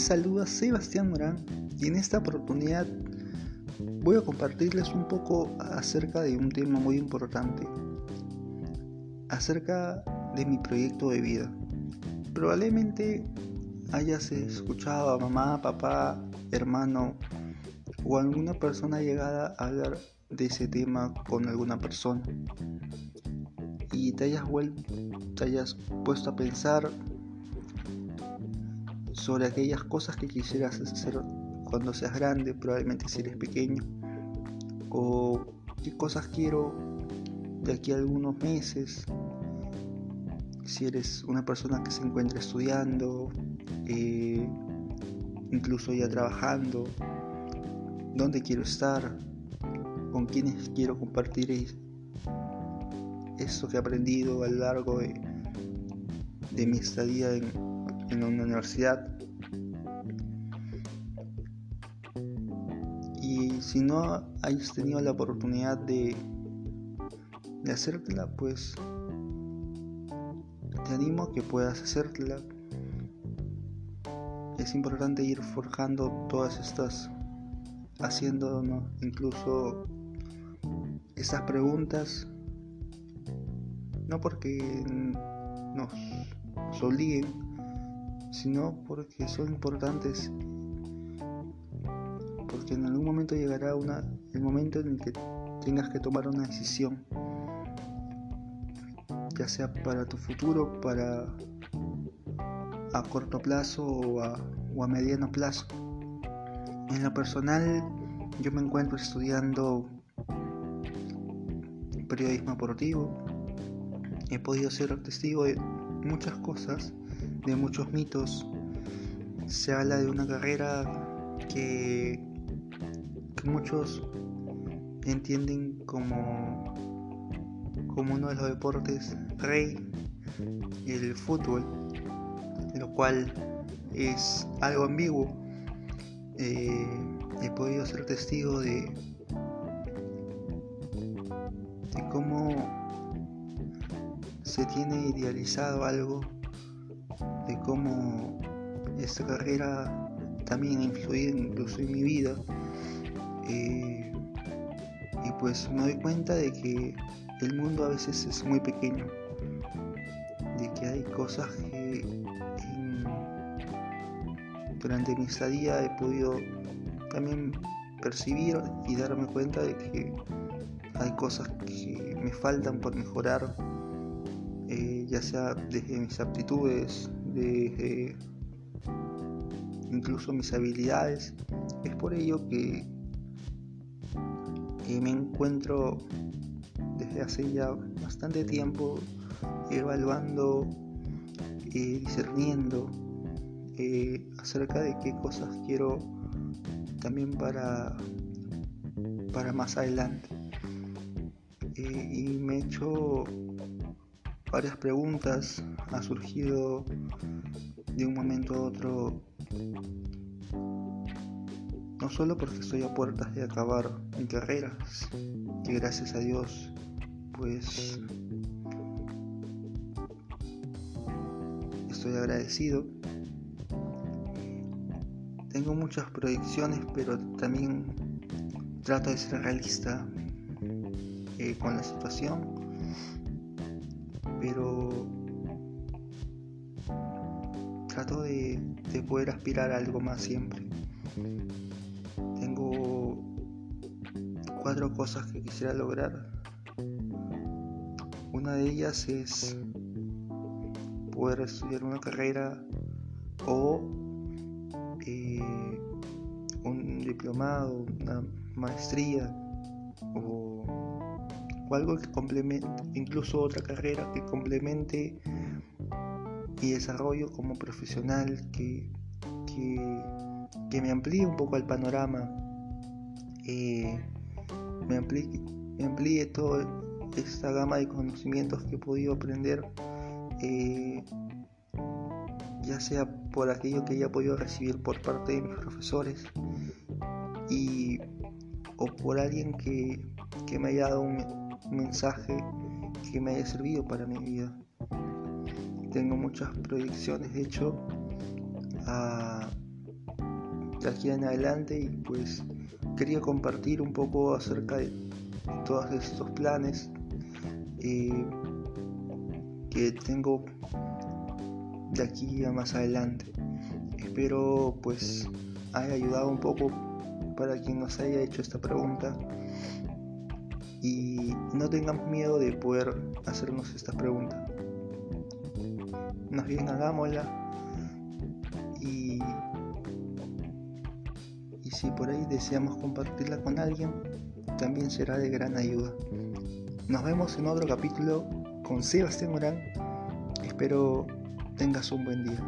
Les saluda Sebastián Morán y en esta oportunidad voy a compartirles un poco acerca de un tema muy importante, acerca de mi proyecto de vida. Probablemente hayas escuchado a mamá, papá, hermano o alguna persona llegada a hablar de ese tema con alguna persona y te hayas vuelto, te hayas puesto a pensar sobre aquellas cosas que quisieras hacer cuando seas grande, probablemente si eres pequeño, o qué cosas quiero de aquí a algunos meses, si eres una persona que se encuentra estudiando, eh, incluso ya trabajando, dónde quiero estar, con quienes quiero compartir eso que he aprendido a lo largo de mi estadía en, en una universidad. Y si no hayas tenido la oportunidad de, de hacértela, pues te animo a que puedas hacértela. Es importante ir forjando todas estas, haciendo incluso estas preguntas, no porque nos, nos obliguen, sino porque son importantes, porque en algún momento llegará una, el momento en el que tengas que tomar una decisión, ya sea para tu futuro, para a corto plazo o a, o a mediano plazo. En lo personal, yo me encuentro estudiando periodismo deportivo. He podido ser testigo de muchas cosas de muchos mitos. Se habla de una carrera que, muchos entienden como, como uno de los deportes rey, el fútbol, lo cual es algo ambiguo. Eh, he podido ser testigo de, de cómo se tiene idealizado algo cómo esta carrera también ha influido incluso en mi vida. Eh, y pues me doy cuenta de que el mundo a veces es muy pequeño, de que hay cosas que durante mi estadía he podido también percibir y darme cuenta de que hay cosas que me faltan por mejorar, eh, ya sea desde mis aptitudes, de incluso mis habilidades. Es por ello que, me encuentro desde hace ya bastante tiempo evaluando, eh, discerniendo eh, acerca de qué cosas quiero también para, para más adelante. Eh, y me he hecho varias preguntas, ha surgido de un momento a otro, no solo porque estoy a puertas de acabar mi carrera, que gracias a Dios pues estoy agradecido. Tengo muchas proyecciones, pero también trato de ser realista eh, con la situación pero trato de, poder aspirar a algo más siempre. Tengo cuatro cosas que quisiera lograr. Una de ellas es poder estudiar una carrera o eh, un diplomado, una maestría o o algo que complemente, incluso otra carrera que complemente mi desarrollo como profesional, que, que, me amplíe un poco el panorama, eh, me, amplíe, me amplíe toda esta gama de conocimientos que he podido aprender, eh, ya sea por aquello que haya podido recibir por parte de mis profesores y, o por alguien que, que me haya dado un, mensaje que me haya servido para mi vida. Tengo muchas proyecciones, de hecho, de aquí en adelante y pues quería compartir un poco acerca de todos estos planes eh, que tengo de aquí a más adelante. Espero pues haya ayudado un poco para quien nos haya hecho esta pregunta y no tengamos miedo de poder hacernos esta pregunta. Más bien hagámosla y, y si por ahí deseamos compartirla con alguien, también será de gran ayuda. Nos vemos en otro capítulo con Sebastián Morán. Espero tengas un buen día.